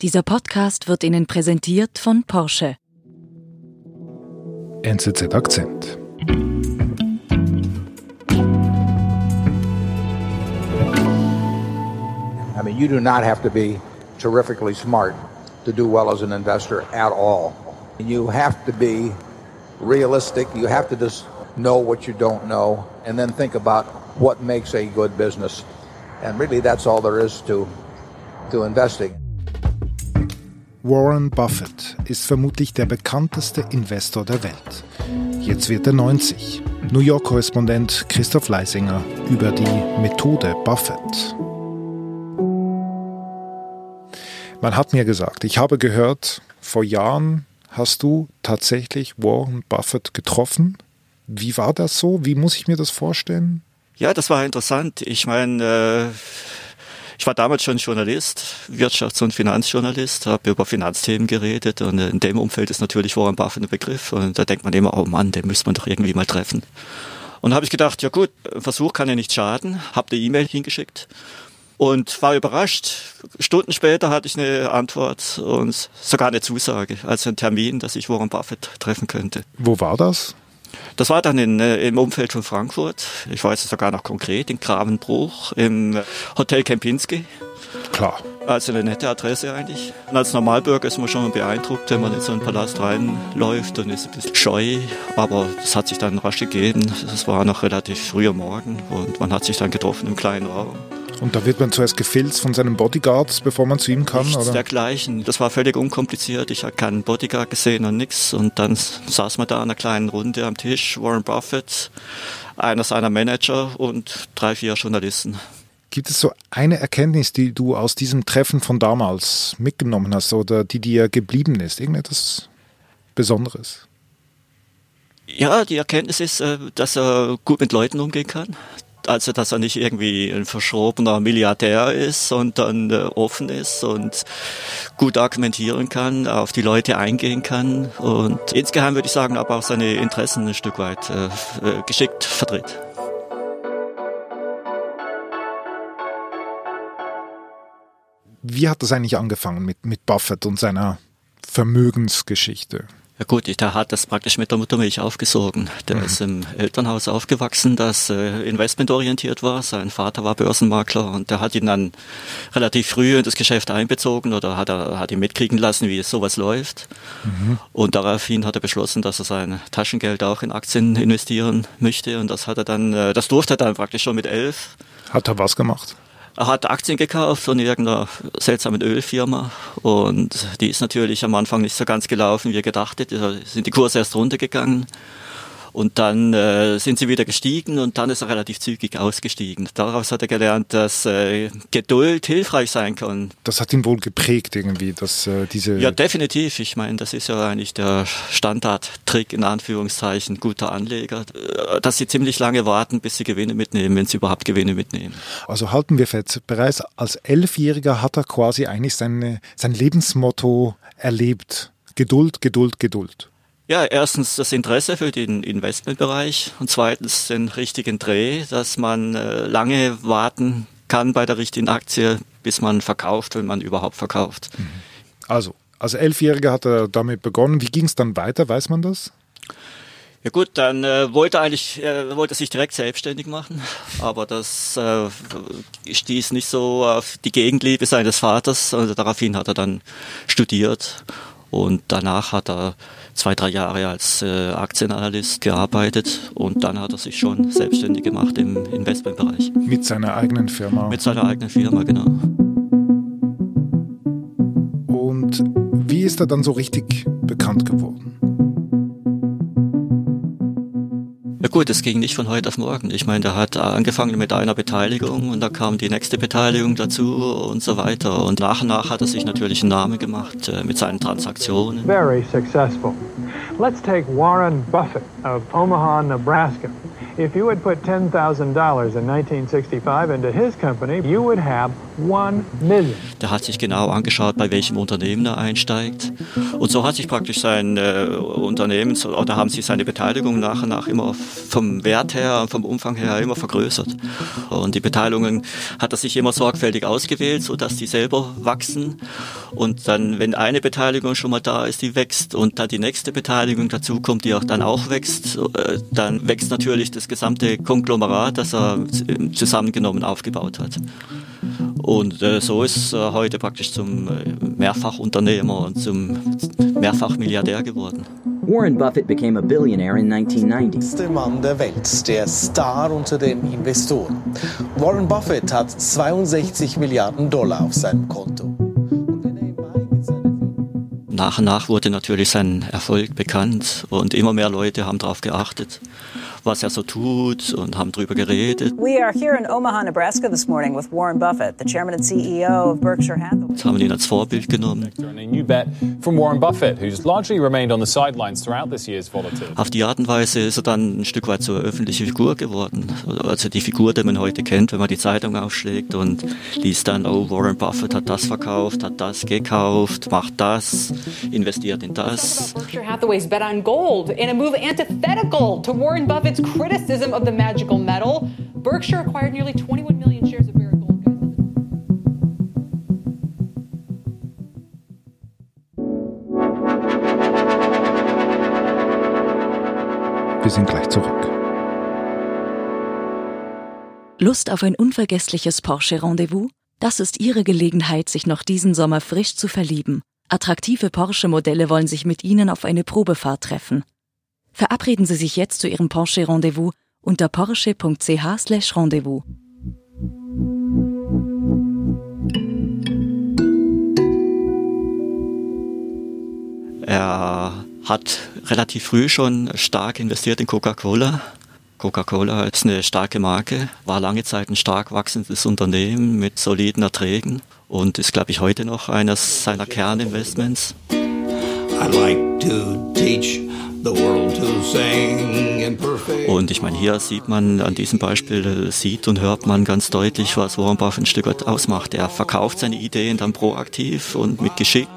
Dieser Podcast wird Ihnen präsentiert von Porsche. NZZ Akzent. I mean, you do not have to be terrifically smart to do well as an investor at all. You have to be realistic. You have to just know what you don't know and then think about what makes a good business. And really, that's all there is to, to investing. Warren Buffett ist vermutlich der bekannteste Investor der Welt. Jetzt wird er 90. New York-Korrespondent Christoph Leisinger über die Methode Buffett. Man hat mir gesagt, ich habe gehört, vor Jahren hast du tatsächlich Warren Buffett getroffen. Wie war das so? Wie muss ich mir das vorstellen? Ja, das war interessant. Ich meine, äh, ich war damals schon Journalist, Wirtschafts- und Finanzjournalist, habe über Finanzthemen geredet und in dem Umfeld ist natürlich Warren Buffett ein Begriff und da denkt man immer, oh Mann, den müsste man doch irgendwie mal treffen. Und habe ich gedacht, ja gut, ein Versuch kann ja nicht schaden, habe eine E-Mail hingeschickt und war überrascht. Stunden später hatte ich eine Antwort und sogar eine Zusage, also einen Termin, dass ich Warren Buffett treffen könnte. Wo war das? Das war dann in, äh, im Umfeld von Frankfurt. Ich weiß es sogar noch konkret, in Gravenbruch, im Hotel Kempinski. Klar. Also eine nette Adresse eigentlich. Und als Normalbürger ist man schon beeindruckt, wenn man in so einen Palast reinläuft und ist ein bisschen scheu. Aber das hat sich dann rasch gegeben. Es war noch relativ früher Morgen und man hat sich dann getroffen im kleinen Raum. Und da wird man zuerst gefilzt von seinen Bodyguards, bevor man zu ihm kann, Nichts oder? dergleichen. Das war völlig unkompliziert. Ich hatte keinen Bodyguard gesehen und nichts. Und dann saß man da in einer kleinen Runde am Tisch. Warren Buffett, einer seiner Manager und drei, vier Journalisten. Gibt es so eine Erkenntnis, die du aus diesem Treffen von damals mitgenommen hast oder die dir geblieben ist? Irgendetwas Besonderes? Ja, die Erkenntnis ist, äh, dass er gut mit Leuten umgehen kann. Also, dass er nicht irgendwie ein verschrobener Milliardär ist, sondern äh, offen ist und gut argumentieren kann, auf die Leute eingehen kann und insgeheim würde ich sagen, aber auch seine Interessen ein Stück weit äh, äh, geschickt vertritt. Wie hat das eigentlich angefangen mit, mit Buffett und seiner Vermögensgeschichte? Ja gut, der hat das praktisch mit der Muttermilch aufgesogen. Der mhm. ist im Elternhaus aufgewachsen, das äh, investmentorientiert war. Sein Vater war Börsenmakler und der hat ihn dann relativ früh in das Geschäft einbezogen oder hat, er, hat ihn mitkriegen lassen, wie sowas läuft. Mhm. Und daraufhin hat er beschlossen, dass er sein Taschengeld auch in Aktien investieren möchte und das hat er dann, äh, das durfte er dann praktisch schon mit elf. Hat er was gemacht? Er hat Aktien gekauft von irgendeiner seltsamen Ölfirma und die ist natürlich am Anfang nicht so ganz gelaufen, wie er gedacht hätte. Da sind die Kurse erst runtergegangen und dann äh, sind sie wieder gestiegen und dann ist er relativ zügig ausgestiegen. Daraus hat er gelernt, dass äh, Geduld hilfreich sein kann. Das hat ihn wohl geprägt irgendwie, dass äh, diese... Ja, definitiv. Ich meine, das ist ja eigentlich der Standardtrick in Anführungszeichen guter Anleger, äh, dass sie ziemlich lange warten, bis sie Gewinne mitnehmen, wenn sie überhaupt Gewinne mitnehmen. Also halten wir fest, bereits als Elfjähriger hat er quasi eigentlich seine, sein Lebensmotto erlebt. Geduld, Geduld, Geduld. Ja, erstens das Interesse für den Investmentbereich und zweitens den richtigen Dreh, dass man äh, lange warten kann bei der richtigen Aktie, bis man verkauft, wenn man überhaupt verkauft. Mhm. Also, als Elfjähriger hat er damit begonnen. Wie ging es dann weiter? Weiß man das? Ja gut, dann äh, wollte er eigentlich äh, wollte sich direkt selbstständig machen, aber das äh, stieß nicht so auf die Gegenliebe seines Vaters. Also daraufhin hat er dann studiert und danach hat er zwei, drei Jahre als äh, Aktienanalyst gearbeitet und dann hat er sich schon selbstständig gemacht im Investmentbereich. Mit seiner eigenen Firma? Mit seiner eigenen Firma, genau. Und wie ist er dann so richtig bekannt geworden? Ja gut, es ging nicht von heute auf morgen. Ich meine, der hat angefangen mit einer Beteiligung und da kam die nächste Beteiligung dazu und so weiter. Und nach und nach hat er sich natürlich einen Namen gemacht äh, mit seinen Transaktionen. Very successful. Let's take Warren Buffett of Omaha, Nebraska. If you would put $10,000 in 1965 into his company, you would have. Der hat sich genau angeschaut, bei welchem Unternehmen er einsteigt. Und so hat sich praktisch sein äh, Unternehmen, oder haben sich seine Beteiligung nach und nach immer vom Wert her vom Umfang her immer vergrößert. Und die Beteiligungen hat er sich immer sorgfältig ausgewählt, so dass die selber wachsen. Und dann, wenn eine Beteiligung schon mal da ist, die wächst und dann die nächste Beteiligung dazu kommt, die auch dann auch wächst, äh, dann wächst natürlich das gesamte Konglomerat, das er zusammengenommen aufgebaut hat. Und äh, so ist er heute praktisch zum äh, Mehrfachunternehmer und zum Mehrfachmilliardär geworden. Warren Buffett became a billionaire in 1990. Der Mann der Welt, der Star unter den Investoren. Warren Buffett hat 62 Milliarden Dollar auf seinem Konto. Nach und nach wurde natürlich sein Erfolg bekannt und immer mehr Leute haben darauf geachtet was er so tut und haben darüber geredet. We are here in Omaha, Nebraska this morning with Warren Buffett, the chairman and CEO of Berkshire Hathaway. Jetzt haben ihn als Vorbild genommen. Auf die Art und Weise ist er dann ein Stück weit zur öffentlichen Figur geworden. Also die Figur, die man heute kennt, wenn man die Zeitung aufschlägt und liest dann, oh, Warren Buffett hat das verkauft, hat das gekauft, macht das, investiert in das. Berkshire Hathaway's bet on gold in a move antithetical to Warren Buffett's its criticism of the magical metal, Berkshire acquired nearly 21 million shares of Barrick Gold. Wir sind gleich zurück. Lust auf ein unvergessliches Porsche-Rendezvous? Das ist Ihre Gelegenheit, sich noch diesen Sommer frisch zu verlieben. Attraktive Porsche-Modelle wollen sich mit Ihnen auf eine Probefahrt treffen. Verabreden Sie sich jetzt zu Ihrem Porsche-Rendezvous unter porsche.ch/rendezvous. Er hat relativ früh schon stark investiert in Coca-Cola. Coca-Cola ist eine starke Marke, war lange Zeit ein stark wachsendes Unternehmen mit soliden Erträgen und ist, glaube ich, heute noch eines seiner Kerninvestments. I'd like to teach und ich meine, hier sieht man an diesem Beispiel, sieht und hört man ganz deutlich, was Warren Buffett ein Stück weit ausmacht. Er verkauft seine Ideen dann proaktiv und mit Geschick.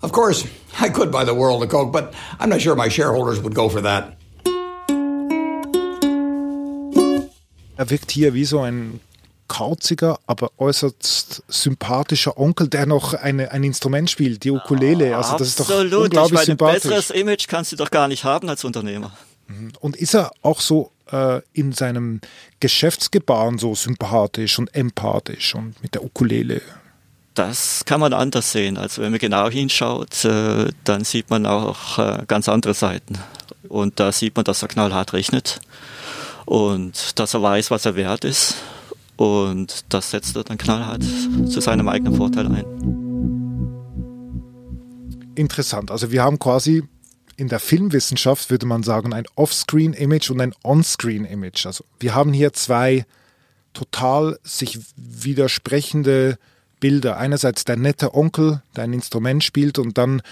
Of course, I could buy the world of Coke, but I'm not sure my shareholders would go for that. Er wirkt hier wie so ein kauziger, aber äußerst sympathischer Onkel, der noch eine, ein Instrument spielt, die Ukulele. Also das ist doch unglaublich ich meine, sympathisch. Ein besseres Image kannst du doch gar nicht haben als Unternehmer. Mhm. Und ist er auch so äh, in seinem Geschäftsgebaren so sympathisch und empathisch und mit der Ukulele? Das kann man anders sehen. Also wenn man genau hinschaut, äh, dann sieht man auch äh, ganz andere Seiten. Und da sieht man, dass er knallhart rechnet und dass er weiß, was er wert ist und das setzt er dann knallhart zu seinem eigenen Vorteil ein. Interessant. Also wir haben quasi in der Filmwissenschaft, würde man sagen, ein Off-Screen-Image und ein On-Screen-Image. Also wir haben hier zwei total sich widersprechende Bilder. Einerseits der nette Onkel, der ein Instrument spielt und dann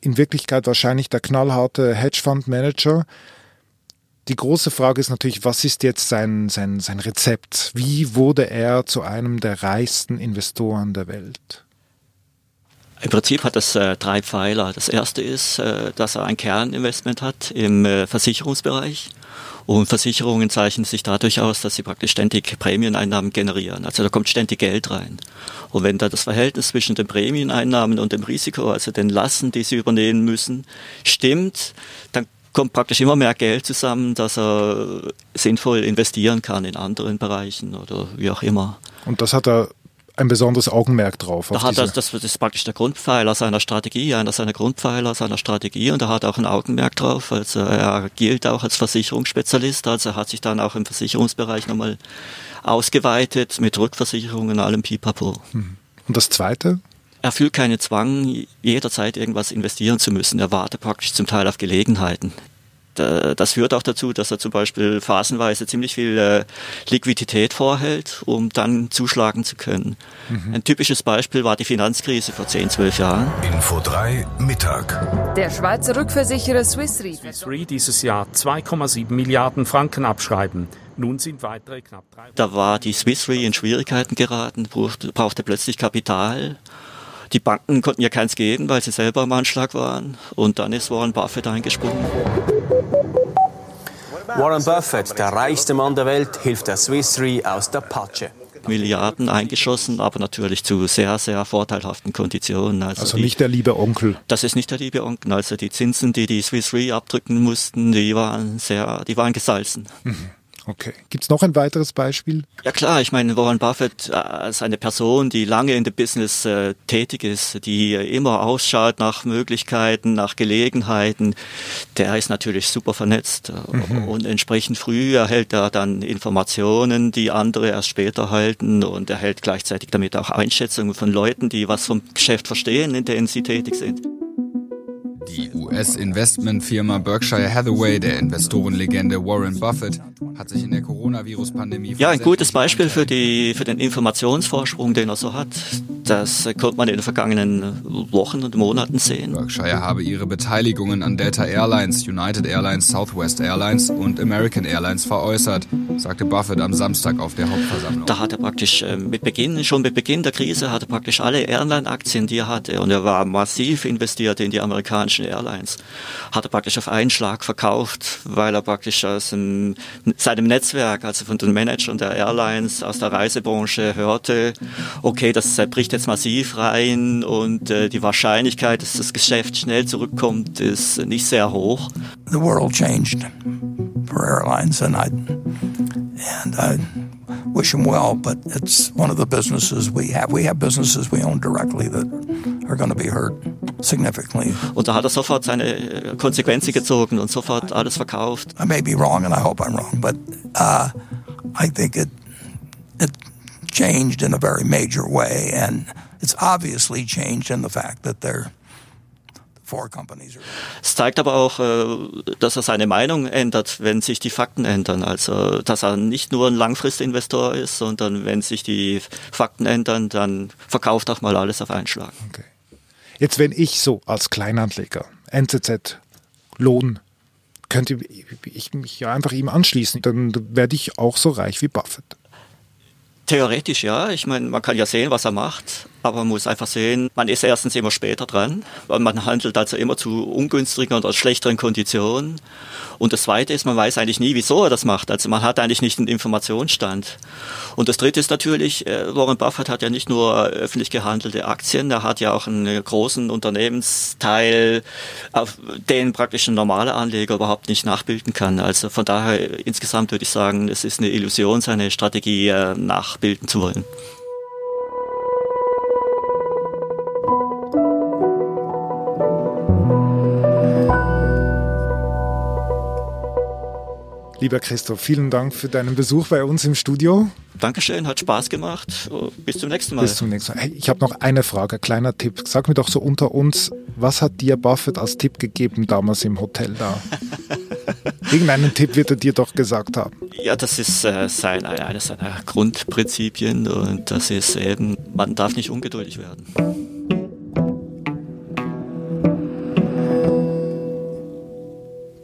in Wirklichkeit wahrscheinlich der knallharte Hedgefonds-Manager, die große Frage ist natürlich, was ist jetzt sein, sein, sein Rezept? Wie wurde er zu einem der reichsten Investoren der Welt? Im Prinzip hat es äh, drei Pfeiler. Das erste ist, äh, dass er ein Kerninvestment hat im äh, Versicherungsbereich. Und Versicherungen zeichnen sich dadurch aus, dass sie praktisch ständig Prämieneinnahmen generieren. Also da kommt ständig Geld rein. Und wenn da das Verhältnis zwischen den Prämieneinnahmen und dem Risiko, also den Lassen, die sie übernehmen müssen, stimmt, dann kommt praktisch immer mehr Geld zusammen, dass er sinnvoll investieren kann in anderen Bereichen oder wie auch immer. Und das hat er ein besonderes Augenmerk drauf. Da hat er, das, ist praktisch der Grundpfeiler seiner Strategie, einer seiner Grundpfeiler seiner Strategie und er hat auch ein Augenmerk drauf. Also er gilt auch als Versicherungsspezialist, also er hat sich dann auch im Versicherungsbereich nochmal ausgeweitet mit Rückversicherungen und allem Pipapo. Hm. Und das Zweite? Er fühlt keinen Zwang, jederzeit irgendwas investieren zu müssen. Er wartet praktisch zum Teil auf Gelegenheiten. das führt auch dazu, dass er zum Beispiel phasenweise ziemlich viel äh, Liquidität vorhält, um dann zuschlagen zu können. Mhm. Ein typisches Beispiel war die Finanzkrise vor 10, 12 Jahren. Info 3 Mittag. Der Schweizer Rückversicherer Swiss Re. Swiss Re dieses Jahr 2,7 Milliarden Franken abschreiben. Nun sind weitere knapp drei. Da war die Swiss Re in Schwierigkeiten geraten, brauchte, brauchte plötzlich Kapital. Die Banken konnten ja keins geben, weil sie selber am Anschlag waren. Und dann ist Warren Buffett eingesprungen. Warren Buffett, der reichste Mann der Welt, hilft der Swiss Re aus der Patsche. Milliarden eingeschossen, aber natürlich zu sehr, sehr vorteilhaften Konditionen. Also, also nicht die, der liebe Onkel. Das ist nicht der liebe Onkel. Also die Zinsen, die die Swiss Re abdrücken mussten, die waren sehr, die waren gesalzen. Mhm. Okay. Gibt es noch ein weiteres Beispiel? Ja klar, ich meine, Warren Buffett äh, als eine Person, die lange in dem Business äh, tätig ist, die immer ausschaut nach Möglichkeiten, nach Gelegenheiten, der ist natürlich super vernetzt äh, mhm. und entsprechend früh erhält er dann Informationen, die andere erst später halten und erhält gleichzeitig damit auch Einschätzungen von Leuten, die was vom Geschäft verstehen, in denen sie tätig sind. Die US-Investmentfirma Berkshire Hathaway der Investorenlegende Warren Buffett hat sich in der Coronavirus-Pandemie... Ja, ein gutes Beispiel für, die, für den Informationsvorsprung, den er so hat. Das konnte man in den vergangenen Wochen und Monaten sehen. Berkshire habe ihre Beteiligungen an Delta Airlines, United Airlines, Southwest Airlines und American Airlines veräußert, sagte Buffett am Samstag auf der Hauptversammlung. Da hat er praktisch äh, mit Beginn, schon mit Beginn der Krise, hatte praktisch alle Airline-Aktien, die er hatte, und er war massiv investiert in die amerikanischen Airlines, hat er praktisch auf einen Schlag verkauft, weil er praktisch aus einem, seinem Netzwerk, also von den Managern der Airlines aus der Reisebranche hörte, okay, das bricht jetzt massiv rein und äh, die Wahrscheinlichkeit, dass das Geschäft schnell zurückkommt, ist nicht sehr hoch. The world changed for airlines and I and I wish them well, but it's one of the businesses we have. We have businesses we own directly that are going to be hurt significantly. Und da hat er sofort seine äh, Konsequenzen gezogen und sofort alles verkauft. I may be wrong and I hope I'm wrong, but uh, I think it it changed in a very major way and it's obviously changed in the fact that they're es zeigt aber auch, äh, dass er seine Meinung ändert, wenn sich die Fakten ändern. Also, dass er nicht nur ein Langfristinvestor ist, sondern wenn sich die Fakten ändern, dann verkauft auch mal alles auf einen Schlag. Okay. Jetzt, wenn ich so als Kleinanleger NZZ Lohn könnte ich mich ja einfach ihm anschließen, dann werde ich auch so reich wie Buffett. Theoretisch ja. Ich meine, man kann ja sehen, was er macht, aber man muss einfach sehen, man ist erstens immer später dran, weil man handelt also immer zu ungünstigen oder schlechteren Konditionen. Und das Zweite ist, man weiß eigentlich nie, wieso er das macht. Also man hat eigentlich nicht einen Informationsstand. Und das Dritte ist natürlich, äh, Warren Buffett hat ja nicht nur öffentlich gehandelte Aktien, er hat ja auch einen großen Unternehmensteil, auf den praktisch ein normaler Anleger überhaupt nicht nachbilden kann. Also von daher insgesamt würde ich sagen, es ist eine Illusion, seine Strategie äh, nachbilden zu wollen. Lieber Christoph, vielen Dank für deinen Besuch bei uns im Studio. Dankeschön, hat Spaß gemacht. Bis zum nächsten Mal. Bis zum nächsten Mal. Hey, ich habe noch eine Frage, kleiner Tipp. Sag mir doch so unter uns, was hat dir Buffett als Tipp gegeben damals im Hotel da? Irgendeinen Tipp wird er dir doch gesagt haben. Ja, das ist äh, sein, eines seiner Grundprinzipien und das ist eben, man darf nicht ungeduldig werden.